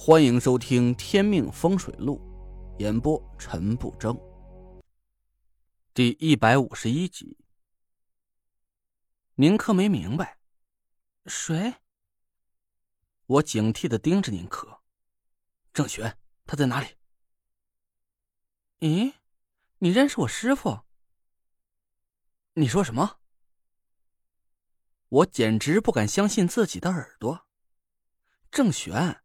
欢迎收听《天命风水录》，演播陈不争。第一百五十一集。宁珂没明白，谁？我警惕的盯着宁珂。郑玄，他在哪里？咦，你认识我师傅？你说什么？我简直不敢相信自己的耳朵。郑玄。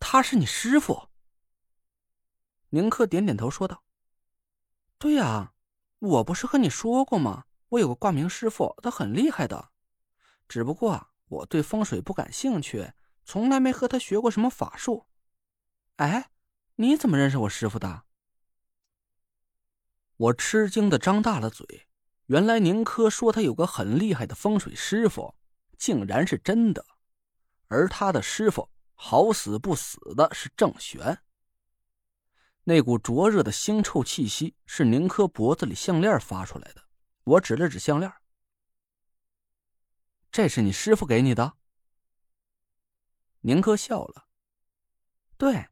他是你师傅。宁克点点头说道：“对呀，我不是和你说过吗？我有个挂名师傅，他很厉害的。只不过我对风水不感兴趣，从来没和他学过什么法术。哎，你怎么认识我师傅的？”我吃惊的张大了嘴，原来宁珂说他有个很厉害的风水师傅，竟然是真的，而他的师傅。好死不死的是郑玄。那股灼热的腥臭气息是宁珂脖子里项链发出来的。我指了指项链，这是你师傅给你的。宁珂笑了，对，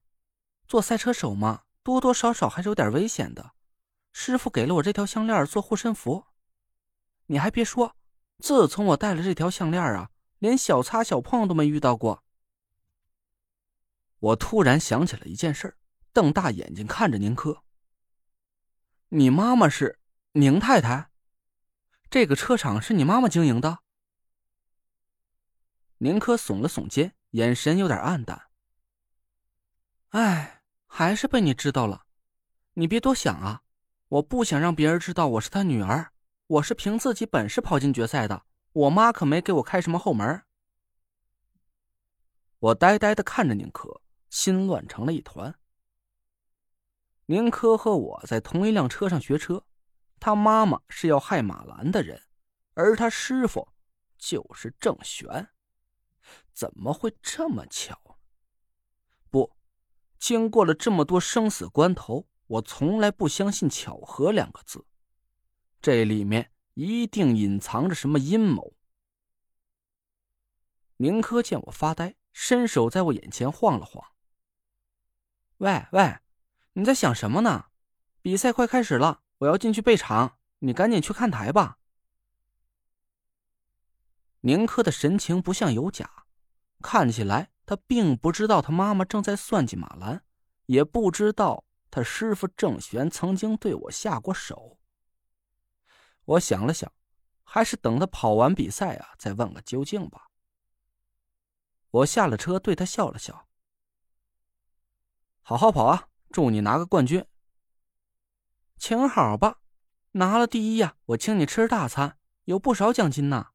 做赛车手嘛，多多少少还是有点危险的。师傅给了我这条项链做护身符。你还别说，自从我戴了这条项链啊，连小擦小碰都没遇到过。我突然想起了一件事，瞪大眼睛看着宁珂。你妈妈是宁太太？这个车厂是你妈妈经营的？宁珂耸了耸肩，眼神有点暗淡。哎，还是被你知道了。你别多想啊，我不想让别人知道我是他女儿。我是凭自己本事跑进决赛的，我妈可没给我开什么后门。我呆呆的看着宁珂。心乱成了一团。宁珂和我在同一辆车上学车，他妈妈是要害马兰的人，而他师傅就是郑玄，怎么会这么巧？不，经过了这么多生死关头，我从来不相信巧合两个字，这里面一定隐藏着什么阴谋。宁珂见我发呆，伸手在我眼前晃了晃。喂喂，你在想什么呢？比赛快开始了，我要进去备场，你赶紧去看台吧。宁珂的神情不像有假，看起来他并不知道他妈妈正在算计马兰，也不知道他师傅郑玄曾经对我下过手。我想了想，还是等他跑完比赛啊，再问个究竟吧。我下了车，对他笑了笑。好好跑啊！祝你拿个冠军。请好吧，拿了第一呀，我请你吃大餐，有不少奖金呢。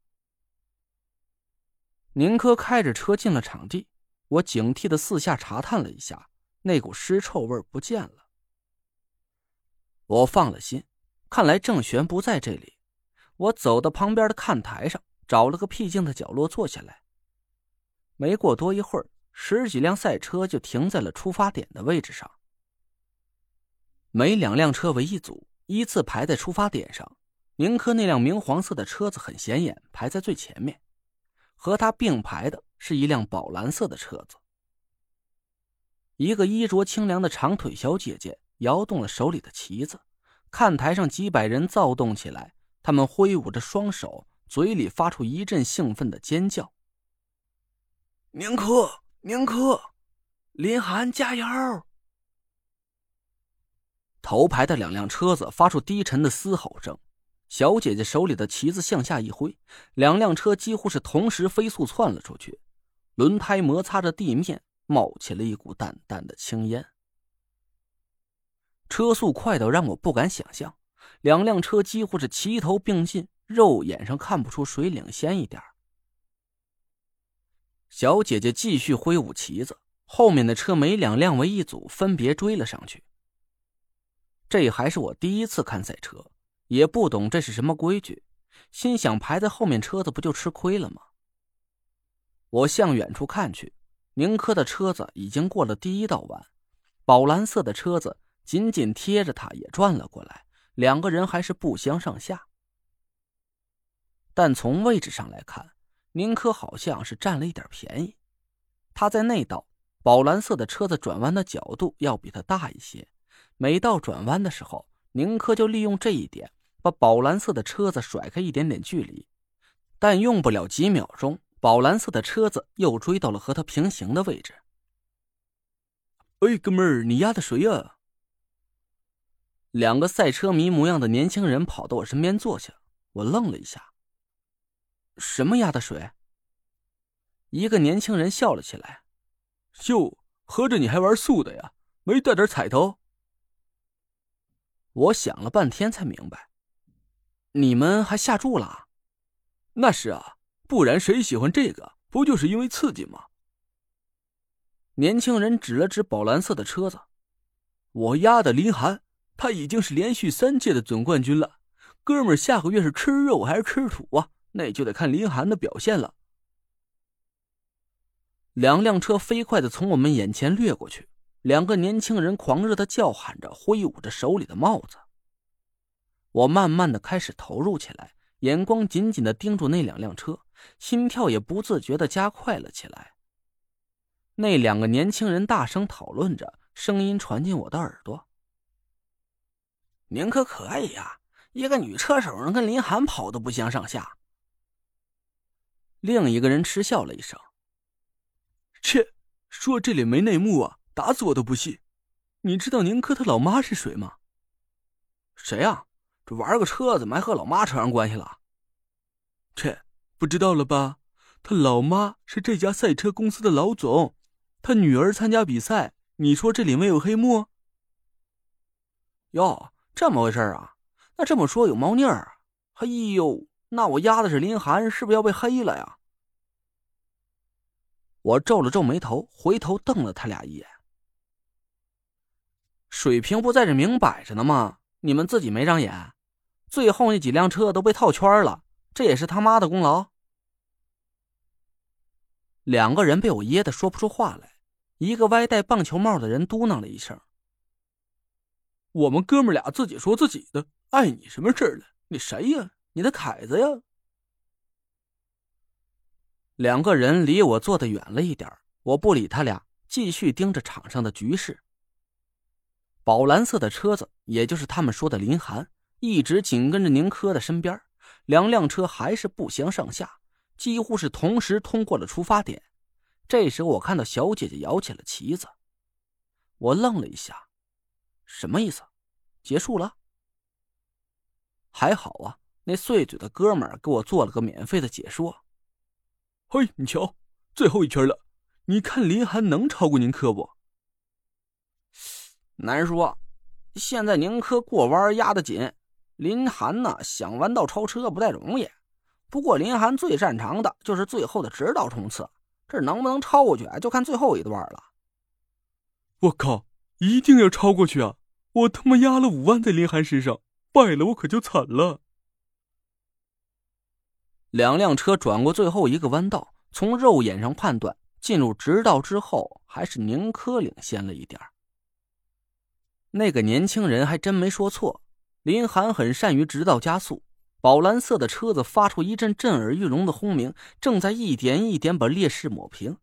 宁珂开着车进了场地，我警惕的四下查探了一下，那股尸臭味不见了。我放了心，看来郑玄不在这里。我走到旁边的看台上，找了个僻静的角落坐下来。没过多一会儿。十几辆赛车就停在了出发点的位置上，每两辆车为一组，依次排在出发点上。宁珂那辆明黄色的车子很显眼，排在最前面。和他并排的是一辆宝蓝色的车子。一个衣着清凉的长腿小姐姐摇动了手里的旗子，看台上几百人躁动起来，他们挥舞着双手，嘴里发出一阵兴奋的尖叫。宁珂。宁珂，林寒，加油！头排的两辆车子发出低沉的嘶吼声，小姐姐手里的旗子向下一挥，两辆车几乎是同时飞速窜了出去，轮胎摩擦着地面，冒起了一股淡淡的青烟。车速快到让我不敢想象，两辆车几乎是齐头并进，肉眼上看不出谁领先一点小姐姐继续挥舞旗子，后面的车每两辆为一组，分别追了上去。这还是我第一次看赛车，也不懂这是什么规矩，心想排在后面车子不就吃亏了吗？我向远处看去，宁珂的车子已经过了第一道弯，宝蓝色的车子紧紧贴着他，也转了过来，两个人还是不相上下。但从位置上来看。宁珂好像是占了一点便宜，他在那道宝蓝色的车子转弯的角度要比他大一些，每到转弯的时候，宁珂就利用这一点，把宝蓝色的车子甩开一点点距离。但用不了几秒钟，宝蓝色的车子又追到了和他平行的位置。哎，哥们儿，你压的谁呀？两个赛车迷模样的年轻人跑到我身边坐下，我愣了一下。什么压的水？一个年轻人笑了起来。哟，合着你还玩素的呀？没带点彩头？我想了半天才明白，你们还下注了？那是啊，不然谁喜欢这个？不就是因为刺激吗？年轻人指了指宝蓝色的车子，我压的林寒，他已经是连续三届的总冠军了。哥们儿，下个月是吃肉还是吃土啊？那就得看林寒的表现了。两辆车飞快的从我们眼前掠过去，两个年轻人狂热的叫喊着，挥舞着手里的帽子。我慢慢的开始投入起来，眼光紧紧的盯住那两辆车，心跳也不自觉的加快了起来。那两个年轻人大声讨论着，声音传进我的耳朵：“宁可可以呀，一个女车手能跟林寒跑的不相上下。”另一个人嗤笑了一声。切，说这里没内幕啊，打死我都不信。你知道宁珂他老妈是谁吗？谁啊？这玩个车怎么还和老妈扯上关系了？切，不知道了吧？他老妈是这家赛车公司的老总，他女儿参加比赛，你说这里没有黑幕？哟，这么回事啊？那这么说有猫腻儿？哎呦，那我压的是林寒，是不是要被黑了呀？我皱了皱眉头，回头瞪了他俩一眼。水平不在这明摆着呢吗？你们自己没长眼？最后那几辆车都被套圈了，这也是他妈的功劳。两个人被我噎得说不出话来。一个歪戴棒球帽的人嘟囔了一声：“我们哥们俩自己说自己的，碍你什么事了？你谁呀？你的凯子呀？”两个人离我坐的远了一点我不理他俩，继续盯着场上的局势。宝蓝色的车子，也就是他们说的林寒，一直紧跟着宁珂的身边，两辆车还是不相上下，几乎是同时通过了出发点。这时我看到小姐姐摇起了旗子，我愣了一下，什么意思？结束了？还好啊，那碎嘴的哥们儿给我做了个免费的解说。嘿，你瞧，最后一圈了，你看林涵能超过宁珂不？难说，现在宁珂过弯压得紧，林涵呢想弯道超车不太容易。不过林涵最擅长的就是最后的直道冲刺，这能不能超过去，就看最后一段了。我靠，一定要超过去啊！我他妈压了五万在林涵身上，败了我可就惨了。两辆车转过最后一个弯道，从肉眼上判断，进入直道之后，还是宁珂领先了一点那个年轻人还真没说错，林寒很善于直道加速。宝蓝色的车子发出一阵震耳欲聋的轰鸣，正在一点一点把劣势抹平。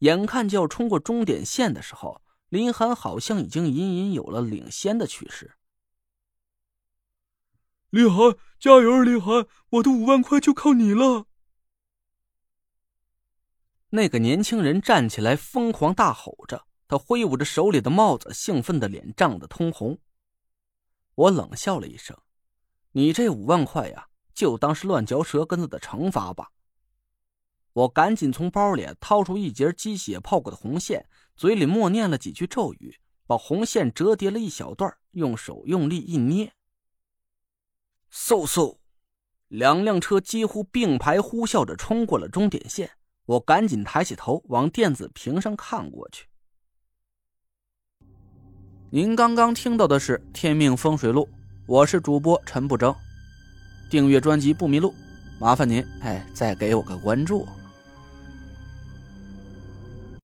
眼看就要冲过终点线的时候，林寒好像已经隐隐有了领先的趋势。林寒，加油！李涵，我的五万块就靠你了。那个年轻人站起来，疯狂大吼着，他挥舞着手里的帽子，兴奋的脸涨得通红。我冷笑了一声：“你这五万块呀，就当是乱嚼舌根子的惩罚吧。”我赶紧从包里掏出一截鸡血泡过的红线，嘴里默念了几句咒语，把红线折叠了一小段，用手用力一捏。嗖嗖，两辆车几乎并排呼啸着冲过了终点线。我赶紧抬起头往电子屏上看过去。您刚刚听到的是《天命风水录》，我是主播陈不争。订阅专辑不迷路，麻烦您哎，再给我个关注。